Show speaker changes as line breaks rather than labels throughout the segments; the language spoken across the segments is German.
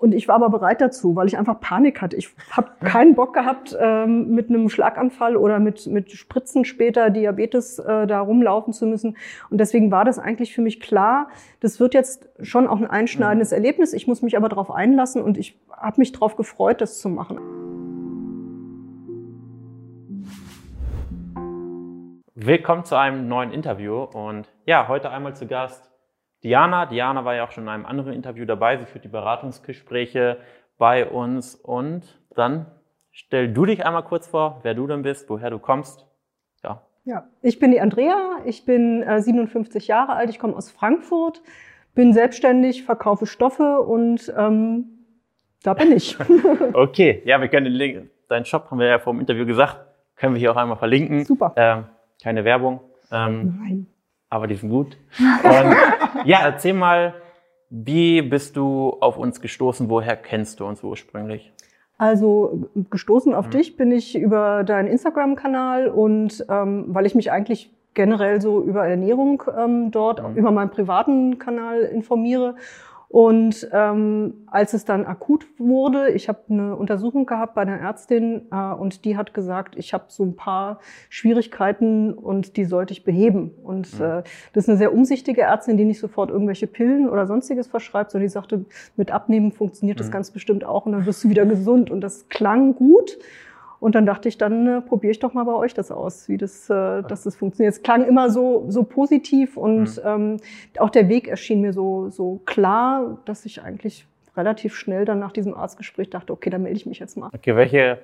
Und ich war aber bereit dazu, weil ich einfach Panik hatte. Ich habe keinen Bock gehabt, ähm, mit einem Schlaganfall oder mit, mit Spritzen später Diabetes äh, da rumlaufen zu müssen. Und deswegen war das eigentlich für mich klar, das wird jetzt schon auch ein einschneidendes Erlebnis. Ich muss mich aber darauf einlassen und ich habe mich darauf gefreut, das zu machen.
Willkommen zu einem neuen Interview und ja, heute einmal zu Gast Diana. Diana war ja auch schon in einem anderen Interview dabei. Sie führt die Beratungsgespräche bei uns. Und dann stell du dich einmal kurz vor, wer du denn bist, woher du kommst.
Ja. Ja, ich bin die Andrea. Ich bin äh, 57 Jahre alt. Ich komme aus Frankfurt, bin selbstständig, verkaufe Stoffe und ähm, da bin ich.
okay, ja, wir können den Link, deinen Shop haben wir ja vor dem Interview gesagt, können wir hier auch einmal verlinken.
Super.
Ähm, keine Werbung. Ähm, Nein aber die sind gut. Und ja, erzähl mal, wie bist du auf uns gestoßen? Woher kennst du uns ursprünglich?
Also gestoßen auf mhm. dich bin ich über deinen Instagram-Kanal und ähm, weil ich mich eigentlich generell so über Ernährung ähm, dort mhm. über meinen privaten Kanal informiere und ähm, als es dann akut wurde, ich habe eine Untersuchung gehabt bei einer Ärztin äh, und die hat gesagt, ich habe so ein paar Schwierigkeiten und die sollte ich beheben. Und mhm. äh, das ist eine sehr umsichtige Ärztin, die nicht sofort irgendwelche Pillen oder sonstiges verschreibt, sondern die sagte, mit Abnehmen funktioniert mhm. das ganz bestimmt auch und dann wirst du wieder gesund. Und das klang gut. Und dann dachte ich, dann äh, probiere ich doch mal bei euch das aus, wie das, äh, dass das funktioniert. Es klang immer so, so positiv und mhm. ähm, auch der Weg erschien mir so, so klar, dass ich eigentlich relativ schnell dann nach diesem Arztgespräch dachte, okay, dann melde ich mich jetzt mal.
Okay, welche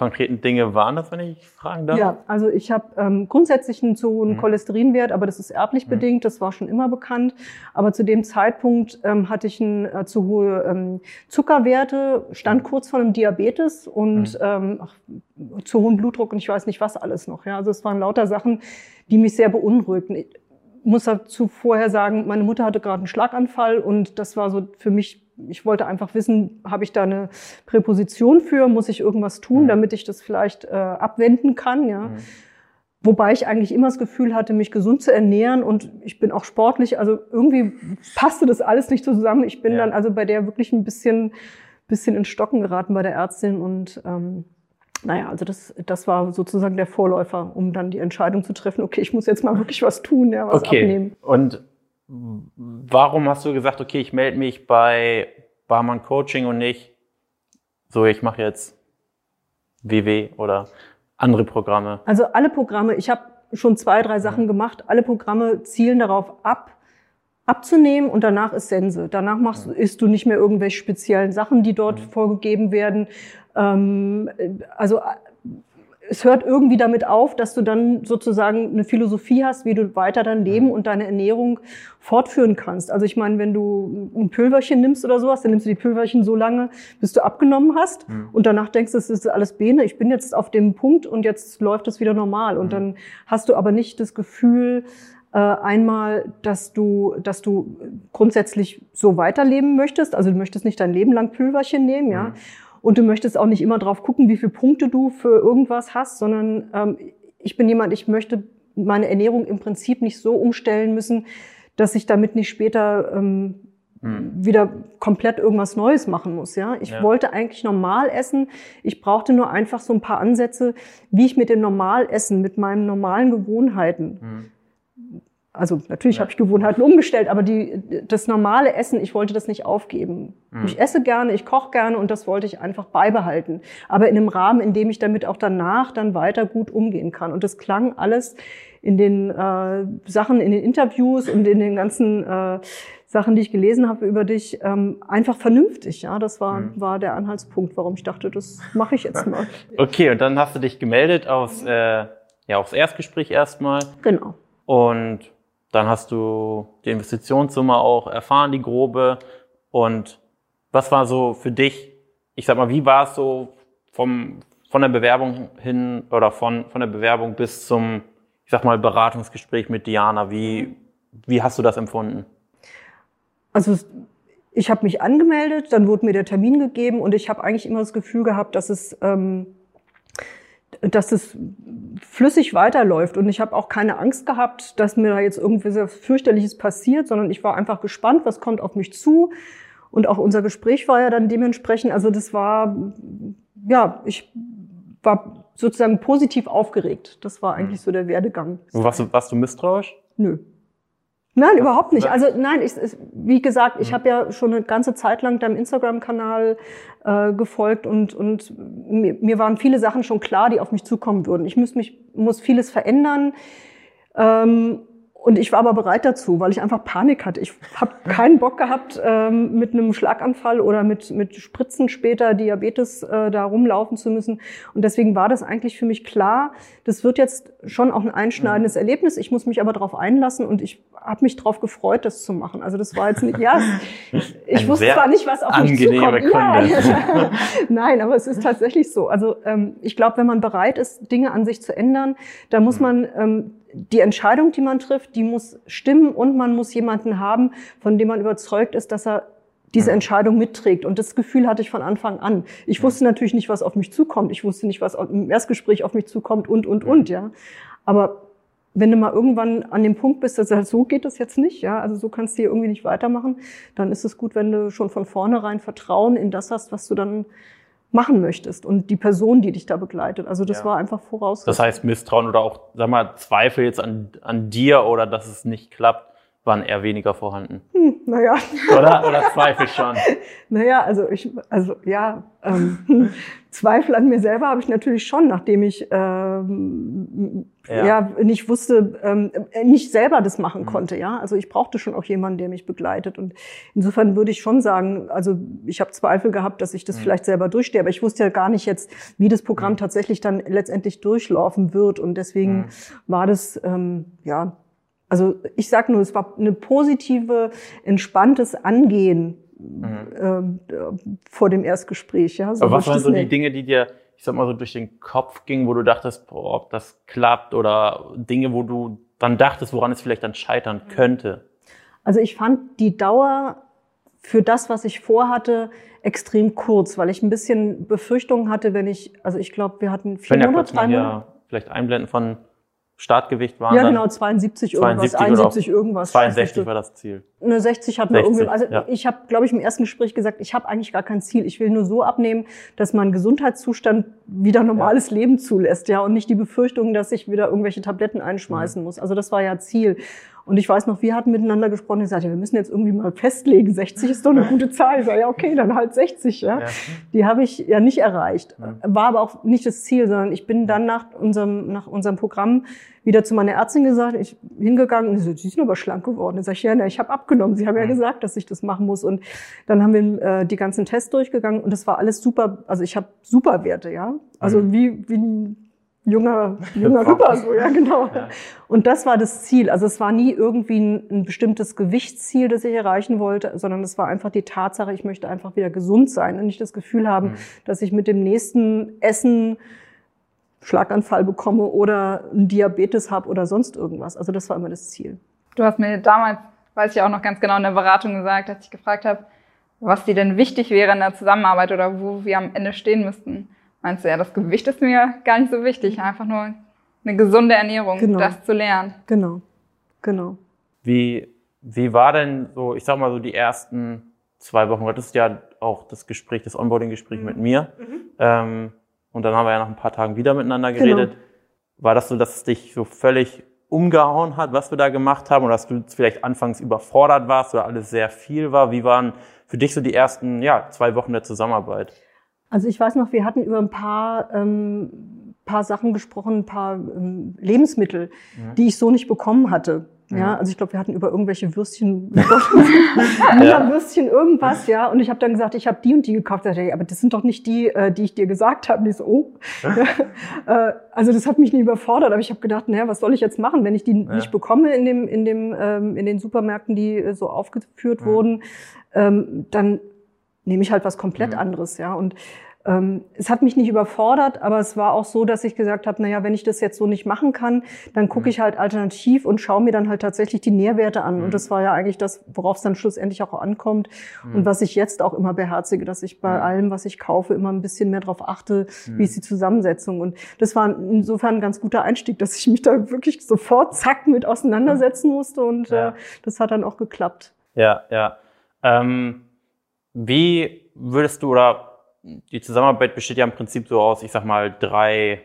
konkreten Dinge waren das, wenn ich fragen darf?
Ja, also ich habe ähm, grundsätzlich einen zu hohen mhm. Cholesterinwert, aber das ist erblich mhm. bedingt, das war schon immer bekannt. Aber zu dem Zeitpunkt ähm, hatte ich ein, äh, zu hohe ähm, Zuckerwerte, stand mhm. kurz vor einem Diabetes und mhm. ähm, ach, zu hohen Blutdruck und ich weiß nicht was alles noch. Ja, also es waren lauter Sachen, die mich sehr beunruhigten. Ich muss dazu vorher sagen, meine Mutter hatte gerade einen Schlaganfall und das war so für mich ich wollte einfach wissen, habe ich da eine Präposition für? Muss ich irgendwas tun, mhm. damit ich das vielleicht äh, abwenden kann? Ja. Mhm. Wobei ich eigentlich immer das Gefühl hatte, mich gesund zu ernähren und ich bin auch sportlich. Also irgendwie passte das alles nicht zusammen. Ich bin ja. dann also bei der wirklich ein bisschen, bisschen in Stocken geraten bei der Ärztin und ähm, naja, also das, das war sozusagen der Vorläufer, um dann die Entscheidung zu treffen, okay, ich muss jetzt mal wirklich was tun, ja, was
okay.
abnehmen.
Und warum hast du gesagt, okay, ich melde mich bei Barmann Coaching und nicht so, ich mache jetzt WW oder andere Programme?
Also alle Programme, ich habe schon zwei, drei Sachen gemacht. Alle Programme zielen darauf ab, abzunehmen und danach ist Sense. Danach machst, isst du nicht mehr irgendwelche speziellen Sachen, die dort mhm. vorgegeben werden. Ähm, also es hört irgendwie damit auf, dass du dann sozusagen eine Philosophie hast, wie du weiter dein Leben mhm. und deine Ernährung fortführen kannst. Also ich meine, wenn du ein Pülverchen nimmst oder sowas, dann nimmst du die Pülverchen so lange, bis du abgenommen hast mhm. und danach denkst du, es ist alles Bene, ich bin jetzt auf dem Punkt und jetzt läuft es wieder normal. Und mhm. dann hast du aber nicht das Gefühl, äh, einmal, dass du, dass du grundsätzlich so weiterleben möchtest. Also du möchtest nicht dein Leben lang Pülverchen nehmen, ja. Mhm. Und du möchtest auch nicht immer drauf gucken, wie viele Punkte du für irgendwas hast, sondern ähm, ich bin jemand, ich möchte meine Ernährung im Prinzip nicht so umstellen müssen, dass ich damit nicht später ähm, hm. wieder komplett irgendwas Neues machen muss. Ja, ich ja. wollte eigentlich normal essen. Ich brauchte nur einfach so ein paar Ansätze, wie ich mit dem Normalessen, mit meinen normalen Gewohnheiten hm also natürlich ja. habe ich Gewohnheiten umgestellt, aber die, das normale Essen, ich wollte das nicht aufgeben. Mhm. Ich esse gerne, ich koche gerne und das wollte ich einfach beibehalten. Aber in einem Rahmen, in dem ich damit auch danach dann weiter gut umgehen kann. Und das klang alles in den äh, Sachen, in den Interviews und in den ganzen äh, Sachen, die ich gelesen habe über dich, ähm, einfach vernünftig. Ja, das war, mhm. war der Anhaltspunkt, warum ich dachte, das mache ich jetzt mal.
Okay, und dann hast du dich gemeldet aufs, äh, ja, aufs Erstgespräch erstmal.
Genau.
Und dann hast du die Investitionssumme auch erfahren, die grobe. Und was war so für dich, ich sag mal, wie war es so vom, von der Bewerbung hin oder von, von der Bewerbung bis zum, ich sag mal, Beratungsgespräch mit Diana? Wie, wie hast du das empfunden?
Also ich habe mich angemeldet, dann wurde mir der Termin gegeben und ich habe eigentlich immer das Gefühl gehabt, dass es ähm, dass es flüssig weiterläuft. Und ich habe auch keine Angst gehabt, dass mir da jetzt irgendwie sehr fürchterliches passiert, sondern ich war einfach gespannt, was kommt auf mich zu. Und auch unser Gespräch war ja dann dementsprechend, also das war, ja, ich war sozusagen positiv aufgeregt. Das war eigentlich so der Werdegang.
Warst du, warst du misstrauisch?
Nö. Nein, überhaupt nicht. Also nein, ich, ich, wie gesagt, ich habe ja schon eine ganze Zeit lang deinem Instagram-Kanal äh, gefolgt und, und mir, mir waren viele Sachen schon klar, die auf mich zukommen würden. Ich muss mich muss vieles verändern. Ähm, und ich war aber bereit dazu, weil ich einfach Panik hatte. Ich habe keinen Bock gehabt, ähm, mit einem Schlaganfall oder mit, mit Spritzen später Diabetes äh, da rumlaufen zu müssen. Und deswegen war das eigentlich für mich klar, das wird jetzt schon auch ein einschneidendes. Erlebnis. Ich muss mich aber darauf einlassen und ich habe mich darauf gefreut, das zu machen. Also das war jetzt nicht, ja, ich wusste zwar nicht, was auf mich zukommt. Ja, ja. Nein, aber es ist tatsächlich so. Also ähm, ich glaube, wenn man bereit ist, Dinge an sich zu ändern, da muss mhm. man ähm, die Entscheidung, die man trifft, die muss stimmen und man muss jemanden haben, von dem man überzeugt ist, dass er diese Entscheidung mitträgt. Und das Gefühl hatte ich von Anfang an. Ich wusste natürlich nicht, was auf mich zukommt. Ich wusste nicht, was im Erstgespräch auf mich zukommt und, und, und, ja. Aber wenn du mal irgendwann an dem Punkt bist, dass du sagst, so geht das jetzt nicht, ja, also so kannst du hier irgendwie nicht weitermachen, dann ist es gut, wenn du schon von vornherein Vertrauen in das hast, was du dann machen möchtest und die Person, die dich da begleitet. Also das ja. war einfach voraus.
Das heißt, Misstrauen oder auch, sag mal, Zweifel jetzt an, an dir oder dass es nicht klappt, waren eher weniger vorhanden.
Hm, naja.
Oder, oder Zweifel schon?
naja, also ich, also ja, ähm, Zweifel an mir selber habe ich natürlich schon, nachdem ich ähm, ja. ja nicht wusste, ähm, nicht selber das machen mhm. konnte. Ja, also ich brauchte schon auch jemanden, der mich begleitet. Und insofern würde ich schon sagen, also ich habe Zweifel gehabt, dass ich das mhm. vielleicht selber durchstehe, aber ich wusste ja gar nicht jetzt, wie das Programm mhm. tatsächlich dann letztendlich durchlaufen wird. Und deswegen mhm. war das ähm, ja also ich sage nur, es war eine positive, entspanntes Angehen mhm. äh, vor dem Erstgespräch. Ja,
so Aber was waren so die Dinge, die dir, ich sag mal so durch den Kopf gingen, wo du dachtest, boah, ob das klappt oder Dinge, wo du dann dachtest, woran es vielleicht dann scheitern könnte?
Also ich fand die Dauer für das, was ich vorhatte, extrem kurz, weil ich ein bisschen Befürchtungen hatte, wenn ich, also ich glaube, wir hatten vier Monate, drei Monate.
Vielleicht einblenden von Startgewicht waren
Ja, genau, 72 irgendwas, 71 irgendwas.
62 war das Ziel.
Eine 60 hat man irgendwie, also ja. ich habe, glaube ich, im ersten Gespräch gesagt, ich habe eigentlich gar kein Ziel. Ich will nur so abnehmen, dass mein Gesundheitszustand wieder normales ja. Leben zulässt, ja, und nicht die Befürchtung, dass ich wieder irgendwelche Tabletten einschmeißen mhm. muss. Also das war ja Ziel. Und ich weiß noch, wir hatten miteinander gesprochen und gesagt, ja, wir müssen jetzt irgendwie mal festlegen, 60 ist doch eine gute Zahl. Ich sage, ja, okay, dann halt 60. Ja. ja. Die habe ich ja nicht erreicht. War aber auch nicht das Ziel, sondern ich bin dann nach unserem, nach unserem Programm wieder zu meiner Ärztin gesagt, ich hingegangen und so, sie sind aber schlank geworden. Ich, ja, na, ich habe abgenommen. Sie haben ja gesagt, dass ich das machen muss. Und dann haben wir äh, die ganzen Tests durchgegangen und das war alles super. Also ich habe super Werte, ja. Also wie, wie junger, junger Hüpper, so, ja, genau. Ja. Und das war das Ziel. Also es war nie irgendwie ein, ein, bestimmtes Gewichtsziel, das ich erreichen wollte, sondern es war einfach die Tatsache, ich möchte einfach wieder gesund sein und nicht das Gefühl haben, mhm. dass ich mit dem nächsten Essen Schlaganfall bekomme oder einen Diabetes habe oder sonst irgendwas. Also das war immer das Ziel.
Du hast mir damals, weiß ich auch noch ganz genau in der Beratung gesagt, als ich gefragt habe, was dir denn wichtig wäre in der Zusammenarbeit oder wo wir am Ende stehen müssten meinst du ja, das Gewicht ist mir gar nicht so wichtig, einfach nur eine gesunde Ernährung, genau. das zu lernen.
Genau, genau.
Wie, wie war denn so, ich sag mal so die ersten zwei Wochen, du hattest ja auch das Gespräch, das Onboarding-Gespräch mhm. mit mir. Mhm. Ähm, und dann haben wir ja nach ein paar Tagen wieder miteinander genau. geredet. Genau. War das so, dass es dich so völlig umgehauen hat, was wir da gemacht haben, oder dass du vielleicht anfangs überfordert warst oder alles sehr viel war? Wie waren für dich so die ersten ja, zwei Wochen der Zusammenarbeit?
Also ich weiß noch, wir hatten über ein paar, ähm, paar Sachen gesprochen, ein paar ähm, Lebensmittel, ja. die ich so nicht bekommen hatte. Ja, also ich glaube, wir hatten über irgendwelche Würstchen, ja. Würstchen, irgendwas, ja. Und ich habe dann gesagt, ich habe die und die gekauft. Ich dachte, aber das sind doch nicht die, äh, die ich dir gesagt habe. Die so, oh. Ja. also das hat mich nie überfordert, aber ich habe gedacht, naja, was soll ich jetzt machen, wenn ich die nicht bekomme in dem, in dem, ähm, in den Supermärkten, die äh, so aufgeführt wurden, ähm, dann nehme ich halt was komplett mhm. anderes, ja. Und ähm, es hat mich nicht überfordert, aber es war auch so, dass ich gesagt habe, naja, wenn ich das jetzt so nicht machen kann, dann gucke mhm. ich halt alternativ und schaue mir dann halt tatsächlich die Nährwerte an. Mhm. Und das war ja eigentlich das, worauf es dann schlussendlich auch ankommt. Mhm. Und was ich jetzt auch immer beherzige, dass ich bei allem, was ich kaufe, immer ein bisschen mehr darauf achte, wie ist die Zusammensetzung. Und das war insofern ein ganz guter Einstieg, dass ich mich da wirklich sofort zack mit auseinandersetzen musste. Und ja. äh, das hat dann auch geklappt.
Ja, ja. Ähm Wie würdest du oder die Zusammenarbeit besteht ja im Prinzip so aus, ich sag mal, drei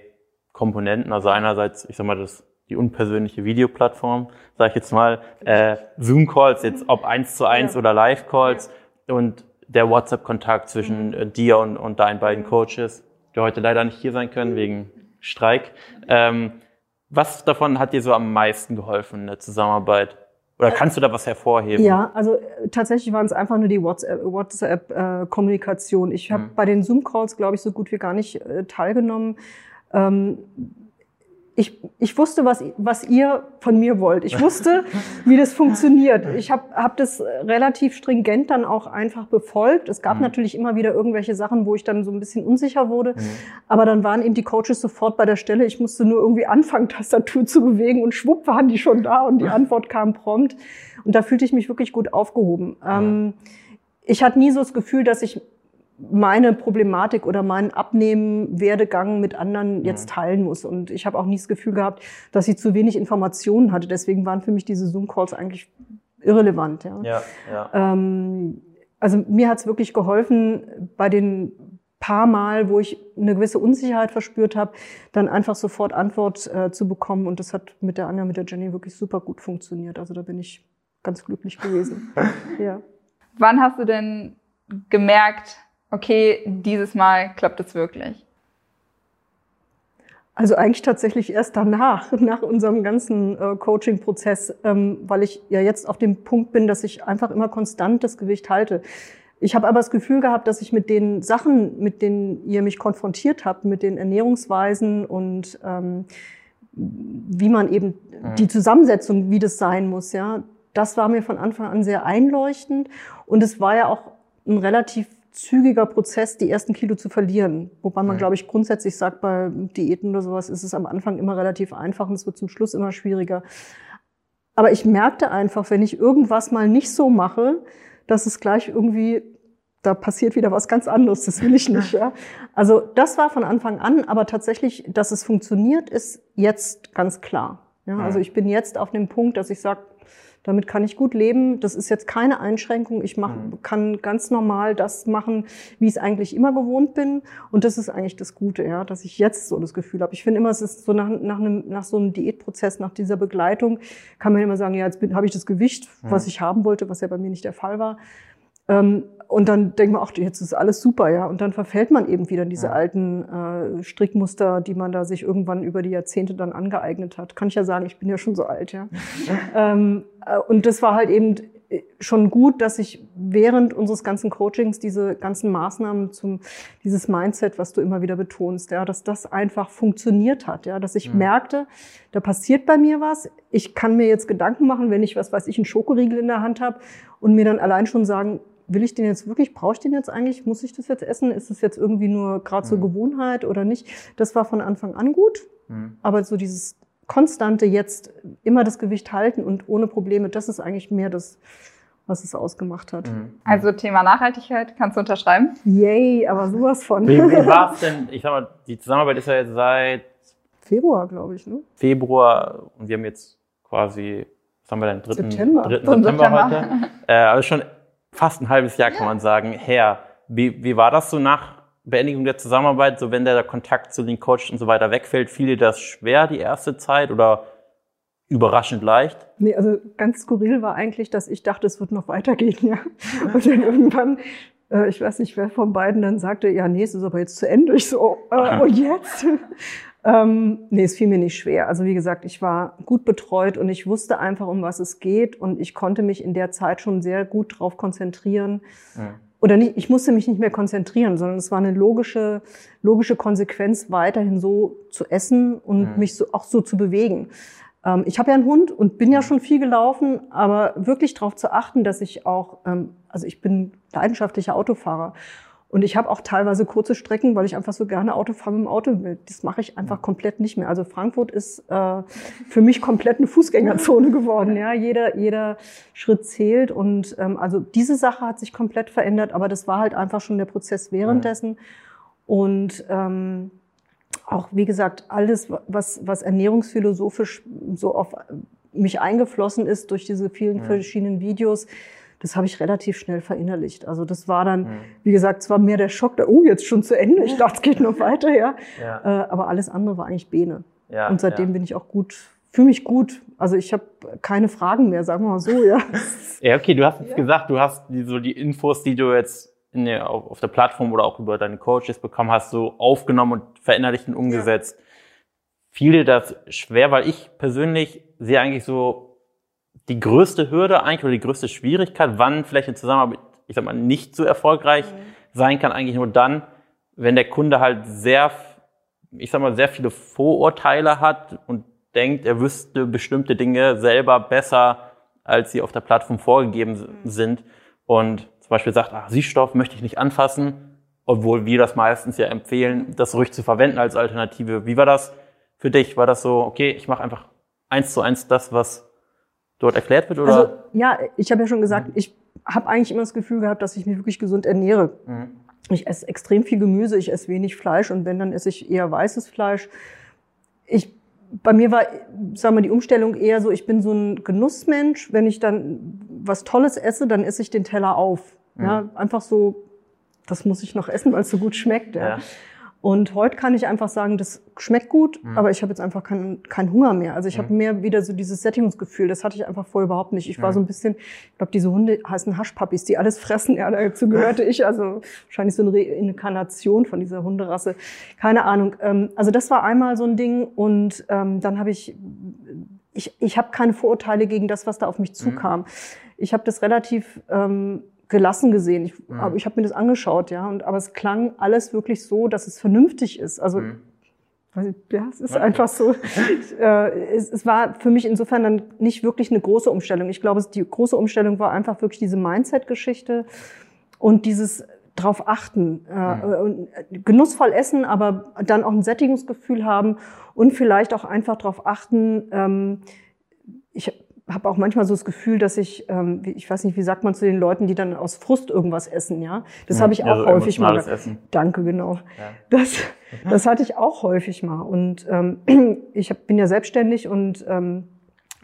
Komponenten. Also einerseits, ich sag mal, das die unpersönliche Videoplattform, sage ich jetzt mal, äh, Zoom-Calls, jetzt ob eins zu eins ja. oder Live-Calls ja. und der WhatsApp-Kontakt zwischen mhm. dir und, und deinen beiden Coaches, die heute leider nicht hier sein können wegen Streik. Ähm, was davon hat dir so am meisten geholfen in der Zusammenarbeit? Oder kannst du da was hervorheben?
Ja, also äh, tatsächlich waren es einfach nur die WhatsApp-Kommunikation. Äh, ich habe mhm. bei den Zoom-Calls, glaube ich, so gut wie gar nicht äh, teilgenommen. Ähm, ich, ich wusste, was, was ihr von mir wollt. Ich wusste, wie das funktioniert. Ich habe hab das relativ stringent dann auch einfach befolgt. Es gab mhm. natürlich immer wieder irgendwelche Sachen, wo ich dann so ein bisschen unsicher wurde. Mhm. Aber dann waren eben die Coaches sofort bei der Stelle. Ich musste nur irgendwie anfangen, Tastatur zu bewegen und schwupp waren die schon da und die Antwort kam prompt. Und da fühlte ich mich wirklich gut aufgehoben. Ähm, ich hatte nie so das Gefühl, dass ich meine Problematik oder meinen Abnehmen-Werdegang mit anderen mhm. jetzt teilen muss. Und ich habe auch nie das Gefühl gehabt, dass ich zu wenig Informationen hatte. Deswegen waren für mich diese Zoom-Calls eigentlich irrelevant. Ja. Ja, ja. Ähm, also mir hat es wirklich geholfen, bei den paar Mal, wo ich eine gewisse Unsicherheit verspürt habe, dann einfach sofort Antwort äh, zu bekommen. Und das hat mit der Anja, mit der Jenny wirklich super gut funktioniert. Also da bin ich ganz glücklich gewesen. ja.
Wann hast du denn gemerkt, okay, dieses Mal klappt es wirklich?
Also eigentlich tatsächlich erst danach, nach unserem ganzen äh, Coaching-Prozess, ähm, weil ich ja jetzt auf dem Punkt bin, dass ich einfach immer konstant das Gewicht halte. Ich habe aber das Gefühl gehabt, dass ich mit den Sachen, mit denen ihr mich konfrontiert habt, mit den Ernährungsweisen und ähm, wie man eben mhm. die Zusammensetzung, wie das sein muss, ja, das war mir von Anfang an sehr einleuchtend und es war ja auch ein relativ zügiger Prozess, die ersten Kilo zu verlieren. Wobei man, mhm. glaube ich, grundsätzlich sagt, bei Diäten oder sowas ist es am Anfang immer relativ einfach und es wird zum Schluss immer schwieriger. Aber ich merkte einfach, wenn ich irgendwas mal nicht so mache, dass es gleich irgendwie, da passiert wieder was ganz anderes. Das will ich nicht. Ja? Also das war von Anfang an, aber tatsächlich, dass es funktioniert, ist jetzt ganz klar. Ja? Also ich bin jetzt auf dem Punkt, dass ich sage, damit kann ich gut leben. Das ist jetzt keine Einschränkung. Ich mach, mhm. kann ganz normal das machen, wie ich es eigentlich immer gewohnt bin. Und das ist eigentlich das Gute, ja, dass ich jetzt so das Gefühl habe. Ich finde immer, es ist so nach, nach, einem, nach so einem Diätprozess, nach dieser Begleitung, kann man immer sagen, ja, jetzt habe ich das Gewicht, mhm. was ich haben wollte, was ja bei mir nicht der Fall war. Ähm, und dann denkt man, ach, jetzt ist alles super, ja. Und dann verfällt man eben wieder in diese ja. alten äh, Strickmuster, die man da sich irgendwann über die Jahrzehnte dann angeeignet hat. Kann ich ja sagen, ich bin ja schon so alt, ja. ähm, äh, und das war halt eben schon gut, dass ich während unseres ganzen Coachings diese ganzen Maßnahmen zum, dieses Mindset, was du immer wieder betonst, ja, dass das einfach funktioniert hat, ja, dass ich mhm. merkte, da passiert bei mir was. Ich kann mir jetzt Gedanken machen, wenn ich, was weiß ich, einen Schokoriegel in der Hand habe und mir dann allein schon sagen, will ich den jetzt wirklich, brauche ich den jetzt eigentlich, muss ich das jetzt essen? Ist das jetzt irgendwie nur gerade zur mhm. Gewohnheit oder nicht? Das war von Anfang an gut, mhm. aber so dieses konstante jetzt immer das Gewicht halten und ohne Probleme, das ist eigentlich mehr das, was es ausgemacht hat. Mhm.
Also Thema Nachhaltigkeit, kannst du unterschreiben?
Yay, aber sowas von.
Wie, wie war es denn? Ich sag mal, die Zusammenarbeit ist ja jetzt seit
Februar, glaube ich, ne?
Februar und wir haben jetzt quasi, was haben wir denn? Dritten,
September.
Dritten September, September heute. Äh, also schon fast ein halbes Jahr, kann man sagen, her. Wie, wie war das so nach Beendigung der Zusammenarbeit, so wenn der Kontakt zu den Coaches und so weiter wegfällt, fiel dir das schwer die erste Zeit oder überraschend leicht?
Nee, also ganz skurril war eigentlich, dass ich dachte, es wird noch weitergehen, ja. Und dann irgendwann, äh, ich weiß nicht, wer von beiden dann sagte, ja, nee, es ist aber jetzt zu Ende. Ich so, äh, und jetzt? Ähm, nee, es fiel mir nicht schwer. Also wie gesagt, ich war gut betreut und ich wusste einfach, um was es geht und ich konnte mich in der Zeit schon sehr gut drauf konzentrieren. Ja. Oder nicht, ich musste mich nicht mehr konzentrieren, sondern es war eine logische, logische Konsequenz, weiterhin so zu essen und ja. mich so, auch so zu bewegen. Ähm, ich habe ja einen Hund und bin ja schon viel gelaufen, aber wirklich darauf zu achten, dass ich auch, ähm, also ich bin leidenschaftlicher Autofahrer und ich habe auch teilweise kurze Strecken, weil ich einfach so gerne Auto fahre mit dem Auto. Das mache ich einfach komplett nicht mehr. Also Frankfurt ist äh, für mich komplett eine Fußgängerzone geworden. Ja, jeder jeder Schritt zählt und ähm, also diese Sache hat sich komplett verändert. Aber das war halt einfach schon der Prozess währenddessen und ähm, auch wie gesagt alles, was was ernährungsphilosophisch so auf mich eingeflossen ist durch diese vielen verschiedenen Videos das habe ich relativ schnell verinnerlicht. Also das war dann, mhm. wie gesagt, es war mehr der Schock, da, oh, jetzt schon zu Ende. Ich dachte, es geht noch weiter, ja. ja. Äh, aber alles andere war eigentlich Bene. Ja, und seitdem ja. bin ich auch gut, fühle mich gut. Also ich habe keine Fragen mehr, sagen wir mal so, ja.
ja, okay, du hast jetzt gesagt, du hast die, so die Infos, die du jetzt in der, auf der Plattform oder auch über deine Coaches bekommen hast, so aufgenommen und verinnerlicht und umgesetzt. Ja. Fiel dir das schwer, weil ich persönlich sehe eigentlich so die größte Hürde eigentlich oder die größte Schwierigkeit, wann vielleicht eine Zusammenarbeit, ich sag mal, nicht so erfolgreich mhm. sein kann, eigentlich nur dann, wenn der Kunde halt sehr, ich sag mal, sehr viele Vorurteile hat und denkt, er wüsste bestimmte Dinge selber besser, als sie auf der Plattform vorgegeben mhm. sind und zum Beispiel sagt, ach, Süßstoff möchte ich nicht anfassen, obwohl wir das meistens ja empfehlen, das ruhig zu verwenden als Alternative. Wie war das für dich? War das so, okay, ich mache einfach eins zu eins das, was dort erklärt wird? Oder? Also,
ja, ich habe ja schon gesagt, ich habe eigentlich immer das Gefühl gehabt, dass ich mich wirklich gesund ernähre. Mhm. Ich esse extrem viel Gemüse, ich esse wenig Fleisch und wenn, dann esse ich eher weißes Fleisch. Ich bei mir war, sagen wir, die Umstellung eher so, ich bin so ein Genussmensch. Wenn ich dann was Tolles esse, dann esse ich den Teller auf. Ja, mhm. einfach so, das muss ich noch essen, weil es so gut schmeckt. Ja. ja. Und heute kann ich einfach sagen, das schmeckt gut, mhm. aber ich habe jetzt einfach keinen keinen Hunger mehr. Also ich mhm. habe mehr wieder so dieses Sättigungsgefühl. Das hatte ich einfach vorher überhaupt nicht. Ich war mhm. so ein bisschen, ich glaube, diese Hunde heißen Haschpappis, die alles fressen. Ja, dazu gehörte ich. Also wahrscheinlich so eine Reinkarnation von dieser Hunderasse. Keine Ahnung. Ähm, also das war einmal so ein Ding. Und ähm, dann habe ich, ich, ich habe keine Vorurteile gegen das, was da auf mich mhm. zukam. Ich habe das relativ ähm, gelassen gesehen. Ich, mhm. ich habe mir das angeschaut, ja, und aber es klang alles wirklich so, dass es vernünftig ist. Also mhm. ja, es ist einfach so. äh, es, war für mich insofern dann nicht wirklich eine große Umstellung. Ich glaube, die große Umstellung war einfach wirklich diese Mindset-Geschichte und dieses drauf achten, äh, mhm. äh, genussvoll essen, aber dann auch ein Sättigungsgefühl haben und vielleicht auch einfach darauf achten. Ähm, ich habe auch manchmal so das Gefühl, dass ich, ähm, ich weiß nicht, wie sagt man zu den Leuten, die dann aus Frust irgendwas essen, ja? Das ja, habe ich auch also häufig mal. Essen. Danke, genau. Ja. Das, das hatte ich auch häufig mal. Und ähm, ich hab, bin ja selbstständig und ähm,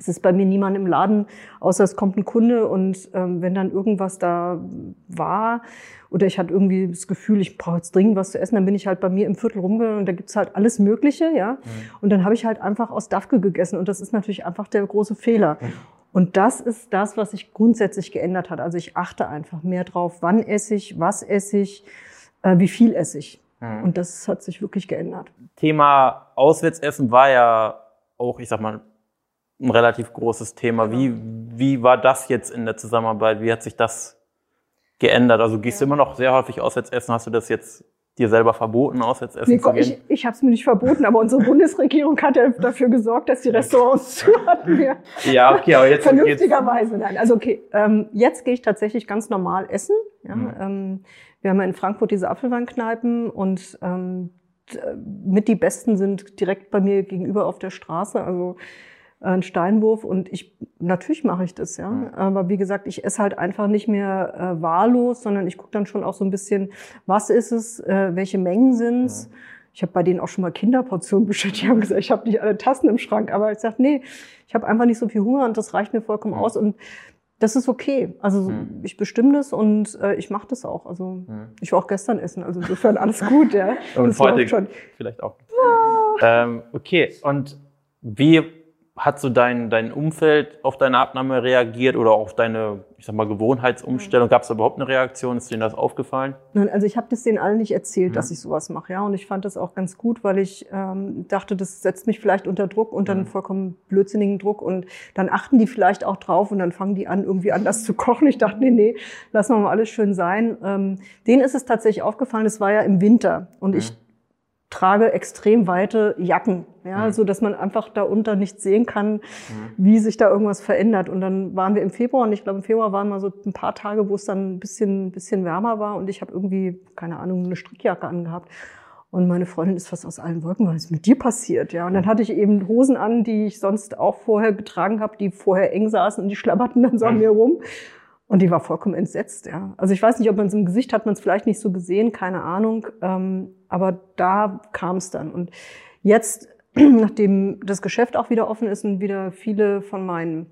es ist bei mir niemand im Laden, außer es kommt ein Kunde und ähm, wenn dann irgendwas da war oder ich hatte irgendwie das Gefühl, ich brauche jetzt dringend was zu essen, dann bin ich halt bei mir im Viertel rumgegangen und da gibt's halt alles Mögliche, ja. Mhm. Und dann habe ich halt einfach aus Dafke gegessen und das ist natürlich einfach der große Fehler. Mhm. Und das ist das, was sich grundsätzlich geändert hat. Also ich achte einfach mehr drauf, wann esse ich, was esse ich, äh, wie viel esse ich. Mhm. Und das hat sich wirklich geändert.
Thema Auswärtsessen war ja auch, ich sag mal, ein relativ großes Thema. Genau. Wie, wie war das jetzt in der Zusammenarbeit? Wie hat sich das geändert? Also gehst ja. du immer noch sehr häufig auswärts essen? Hast du das jetzt dir selber verboten, auswärts essen nee, zu gehen?
Ich, ich habe es mir nicht verboten, aber unsere Bundesregierung hat ja dafür gesorgt, dass die Restaurants zu hatten. Ja,
ja okay, aber jetzt...
Vernünftigerweise, nein. Also okay, ähm, jetzt gehe ich tatsächlich ganz normal essen. Ja, mhm. ähm, wir haben ja in Frankfurt diese Apfelweinkneipen und ähm, mit die besten sind direkt bei mir gegenüber auf der Straße. Also ein Steinwurf und ich natürlich mache ich das, ja. Mhm. Aber wie gesagt, ich esse halt einfach nicht mehr äh, wahllos, sondern ich gucke dann schon auch so ein bisschen, was ist es, äh, welche Mengen sind's. Mhm. Ich habe bei denen auch schon mal Kinderportionen bestellt. Die haben gesagt, ich habe nicht alle Tassen im Schrank, aber ich sage, nee, ich habe einfach nicht so viel Hunger und das reicht mir vollkommen mhm. aus und das ist okay. Also mhm. ich bestimme das und äh, ich mache das auch. Also mhm. ich war auch gestern essen, also insofern alles gut, ja.
und das heute schon. vielleicht auch. Ja. Ähm, okay, und wie hat so dein, dein Umfeld auf deine Abnahme reagiert oder auf deine, ich sag mal, Gewohnheitsumstellung? Gab es da überhaupt eine Reaktion? Ist denen das aufgefallen?
Nein, also ich habe das denen allen nicht erzählt, mhm. dass ich sowas mache, ja. Und ich fand das auch ganz gut, weil ich ähm, dachte, das setzt mich vielleicht unter Druck, unter einen mhm. vollkommen blödsinnigen Druck. Und dann achten die vielleicht auch drauf und dann fangen die an, irgendwie anders zu kochen. Ich dachte, nee, nee, lassen wir mal alles schön sein. Ähm, denen ist es tatsächlich aufgefallen, es war ja im Winter. Und mhm. ich trage extrem weite Jacken, ja, mhm. so dass man einfach da unter nicht sehen kann, mhm. wie sich da irgendwas verändert. Und dann waren wir im Februar und ich glaube im Februar waren mal so ein paar Tage, wo es dann ein bisschen, ein bisschen wärmer war und ich habe irgendwie keine Ahnung eine Strickjacke angehabt. Und meine Freundin ist fast aus allen Wolken, was ist mit dir passiert? Ja, und dann hatte ich eben Hosen an, die ich sonst auch vorher getragen habe, die vorher eng saßen und die schlabberten dann so an mhm. mir rum. Und die war vollkommen entsetzt, ja. Also ich weiß nicht, ob man es im Gesicht hat man es vielleicht nicht so gesehen, keine Ahnung. Ähm, aber da kam es dann. Und jetzt, nachdem das Geschäft auch wieder offen ist und wieder viele von meinen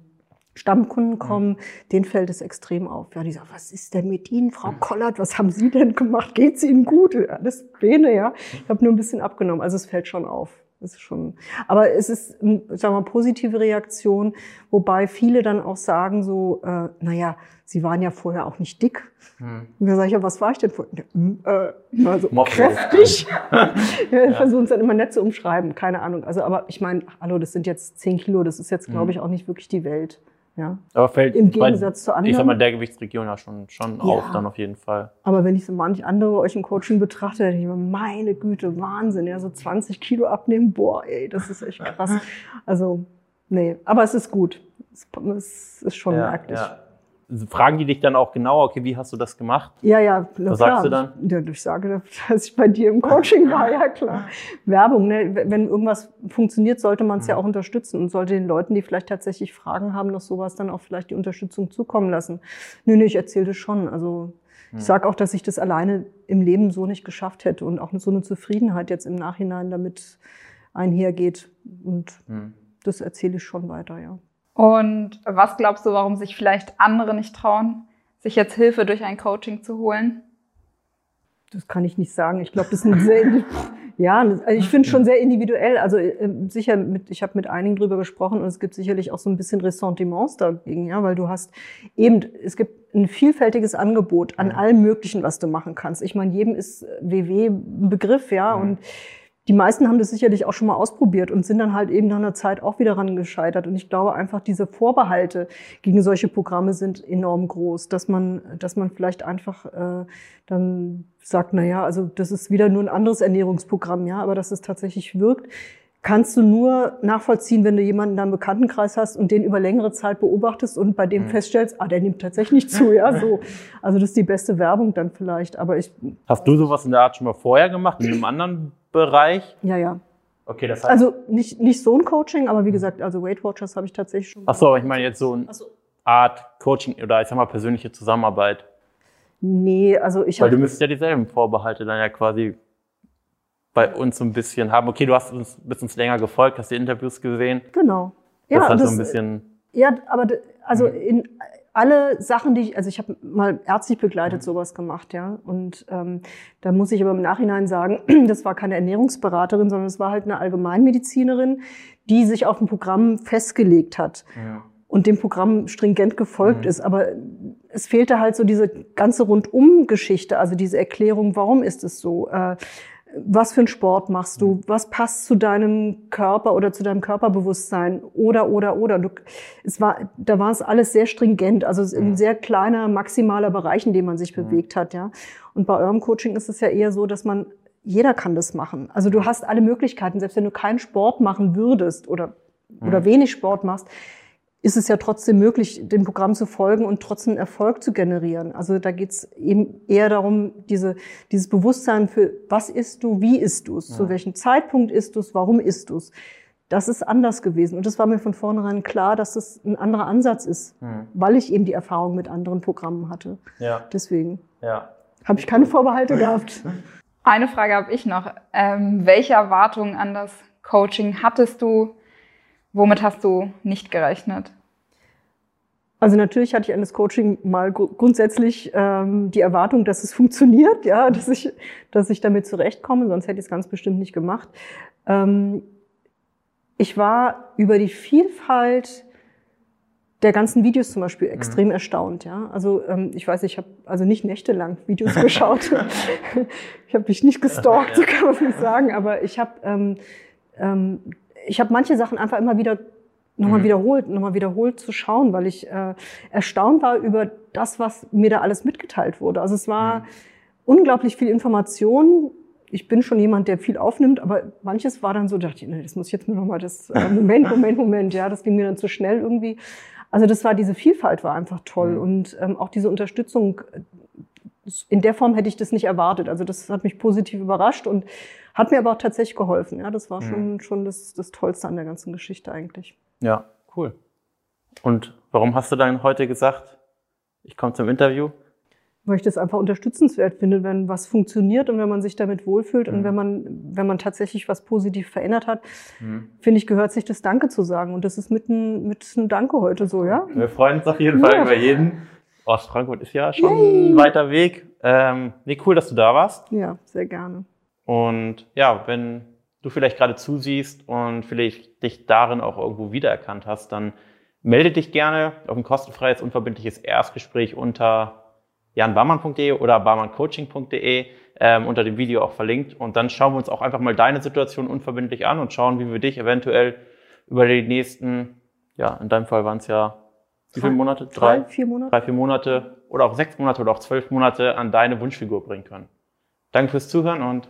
Stammkunden kommen, denen fällt es extrem auf. Ja, die sagen, was ist denn mit Ihnen, Frau Kollert? Was haben Sie denn gemacht? Geht's Ihnen gut? Alles Pläne, ja. Ich habe nur ein bisschen abgenommen. Also es fällt schon auf. Das ist schon, aber es ist, sagen wir mal, positive Reaktion, wobei viele dann auch sagen so, äh, naja, sie waren ja vorher auch nicht dick. Hm. Und da sage ich ja, was war ich denn vorher? Äh, also kräftig. ja, ja. versuchen es dann immer nett zu umschreiben, keine Ahnung. Also, aber ich meine, hallo, das sind jetzt zehn Kilo, das ist jetzt, glaube hm. ich, auch nicht wirklich die Welt. Ja.
Aber fällt im Gegensatz zu anderen. Ich sag mal, der Gewichtsregion ja schon, schon ja. auf dann auf jeden Fall.
Aber wenn ich so manch andere euch im Coaching betrachte, denke ich mir, meine Güte, Wahnsinn, ja, so 20 Kilo abnehmen, boah, ey, das ist echt krass. Also, nee, aber es ist gut. Es, ist schon ja, merklich. Ja
fragen die dich dann auch genau, okay, wie hast du das gemacht?
Ja, ja.
Was klar. sagst du dann?
Ja, ich sage, dass ich bei dir im Coaching war, ja klar. Werbung, ne? wenn irgendwas funktioniert, sollte man es mhm. ja auch unterstützen und sollte den Leuten, die vielleicht tatsächlich Fragen haben, noch sowas dann auch vielleicht die Unterstützung zukommen lassen. Nö, nee, ich erzähle das schon. Also ich mhm. sage auch, dass ich das alleine im Leben so nicht geschafft hätte und auch so eine Zufriedenheit jetzt im Nachhinein damit einhergeht. Und mhm. das erzähle ich schon weiter, ja.
Und was glaubst du, warum sich vielleicht andere nicht trauen, sich jetzt Hilfe durch ein Coaching zu holen?
Das kann ich nicht sagen. Ich glaube, das ist sehr, ja, also ich finde schon sehr individuell. Also äh, sicher, mit, ich habe mit einigen drüber gesprochen und es gibt sicherlich auch so ein bisschen Ressentiments dagegen, ja, weil du hast eben, es gibt ein vielfältiges Angebot an allem Möglichen, was du machen kannst. Ich meine, jedem ist WW ein Begriff, ja, und die meisten haben das sicherlich auch schon mal ausprobiert und sind dann halt eben nach einer Zeit auch wieder ran gescheitert. Und ich glaube einfach, diese Vorbehalte gegen solche Programme sind enorm groß, dass man, dass man vielleicht einfach äh, dann sagt, na ja, also das ist wieder nur ein anderes Ernährungsprogramm, ja, aber dass es tatsächlich wirkt, kannst du nur nachvollziehen, wenn du jemanden in deinem Bekanntenkreis hast und den über längere Zeit beobachtest und bei dem mhm. feststellst, ah, der nimmt tatsächlich nicht zu, ja, so. Also das ist die beste Werbung dann vielleicht, aber ich.
Hast du sowas in der Art schon mal vorher gemacht, in einem anderen Bereich?
Ja, ja.
Okay, das heißt.
Also nicht, nicht so ein Coaching, aber wie gesagt, also Weight Watchers habe ich tatsächlich schon.
Ach so, aber ich meine jetzt so eine so. Art Coaching oder ich sag mal persönliche Zusammenarbeit.
Nee, also ich
habe. Weil du müsstest ja dieselben Vorbehalte dann ja quasi bei uns so ein bisschen haben. Okay, du hast uns bist uns länger gefolgt, hast die Interviews gesehen.
Genau.
Ja, das hat das, so ein bisschen.
Ja, aber also mhm. in alle Sachen, die ich, also ich habe mal ärztlich begleitet mhm. sowas gemacht, ja. Und ähm, da muss ich aber im Nachhinein sagen, das war keine Ernährungsberaterin, sondern es war halt eine Allgemeinmedizinerin, die sich auf ein Programm festgelegt hat. Ja. Und dem Programm stringent gefolgt mhm. ist. Aber es fehlte halt so diese ganze Rundum-Geschichte, also diese Erklärung, warum ist es so? Äh, was für einen Sport machst du, was passt zu deinem Körper oder zu deinem Körperbewusstsein? Oder oder oder. Du, es war, da war es alles sehr stringent, also ein sehr kleiner maximaler Bereich, in dem man sich bewegt hat, ja. Und bei eurem Coaching ist es ja eher so, dass man jeder kann das machen. Also du hast alle Möglichkeiten, selbst wenn du keinen Sport machen würdest oder oder wenig Sport machst, ist es ja trotzdem möglich, dem Programm zu folgen und trotzdem Erfolg zu generieren. Also da geht es eben eher darum, diese, dieses Bewusstsein für was isst du, wie isst du es, ja. zu welchem Zeitpunkt isst du es, warum isst du es. Das ist anders gewesen. Und das war mir von vornherein klar, dass das ein anderer Ansatz ist, hm. weil ich eben die Erfahrung mit anderen Programmen hatte. Ja. Deswegen ja. habe ich keine Vorbehalte gehabt.
Eine Frage habe ich noch. Ähm, welche Erwartungen an das Coaching hattest du Womit hast du nicht gerechnet?
Also natürlich hatte ich an das Coaching mal grundsätzlich ähm, die Erwartung, dass es funktioniert, ja, dass ich, dass ich damit zurechtkomme, sonst hätte ich es ganz bestimmt nicht gemacht. Ähm, ich war über die Vielfalt der ganzen Videos zum Beispiel extrem mhm. erstaunt, ja. Also ähm, ich weiß, ich habe also nicht nächtelang Videos geschaut. ich habe mich nicht gestalkt, so kann man es nicht sagen, aber ich habe ähm, ähm, ich habe manche Sachen einfach immer wieder nochmal mhm. wiederholt, nochmal wiederholt zu schauen, weil ich äh, erstaunt war über das, was mir da alles mitgeteilt wurde. Also es war mhm. unglaublich viel Information. Ich bin schon jemand, der viel aufnimmt, aber manches war dann so, dachte ich, nee, das muss ich jetzt nur nochmal das, äh, Moment, Moment, Moment, ja, das ging mir dann zu schnell irgendwie. Also das war, diese Vielfalt war einfach toll mhm. und ähm, auch diese Unterstützung, in der Form hätte ich das nicht erwartet. Also das hat mich positiv überrascht und hat mir aber auch tatsächlich geholfen. Ja, das war schon, mhm. schon das, das Tollste an der ganzen Geschichte eigentlich.
Ja, cool. Und warum hast du dann heute gesagt, ich komme zum Interview?
weil ich das einfach unterstützenswert finde, wenn was funktioniert und wenn man sich damit wohlfühlt
Mhm.
und wenn man, wenn man tatsächlich was positiv verändert hat,
Mhm.
finde ich, gehört sich das Danke zu sagen. Und das ist mit ein, mit einem Danke heute so, ja?
Wir freuen uns auf jeden
Ja.
Fall über jeden. Ostfrankfurt ist ja schon ein weiter Weg. Ähm, nee, cool, dass du da warst.
Ja, sehr gerne.
Und ja, wenn du vielleicht gerade zusiehst und vielleicht dich darin auch irgendwo wiedererkannt hast, dann melde dich gerne auf ein kostenfreies, unverbindliches Erstgespräch unter janbarmann.de oder barmanncoaching.de ähm, unter dem Video auch verlinkt. Und dann schauen wir uns auch einfach mal deine Situation unverbindlich an und schauen, wie wir dich eventuell über die nächsten, ja, in deinem Fall waren es ja wie viele
Drei-
Monate?
Drei, vier Monate?
drei, vier Monate oder auch sechs Monate oder auch zwölf Monate an deine Wunschfigur bringen können. Danke fürs Zuhören und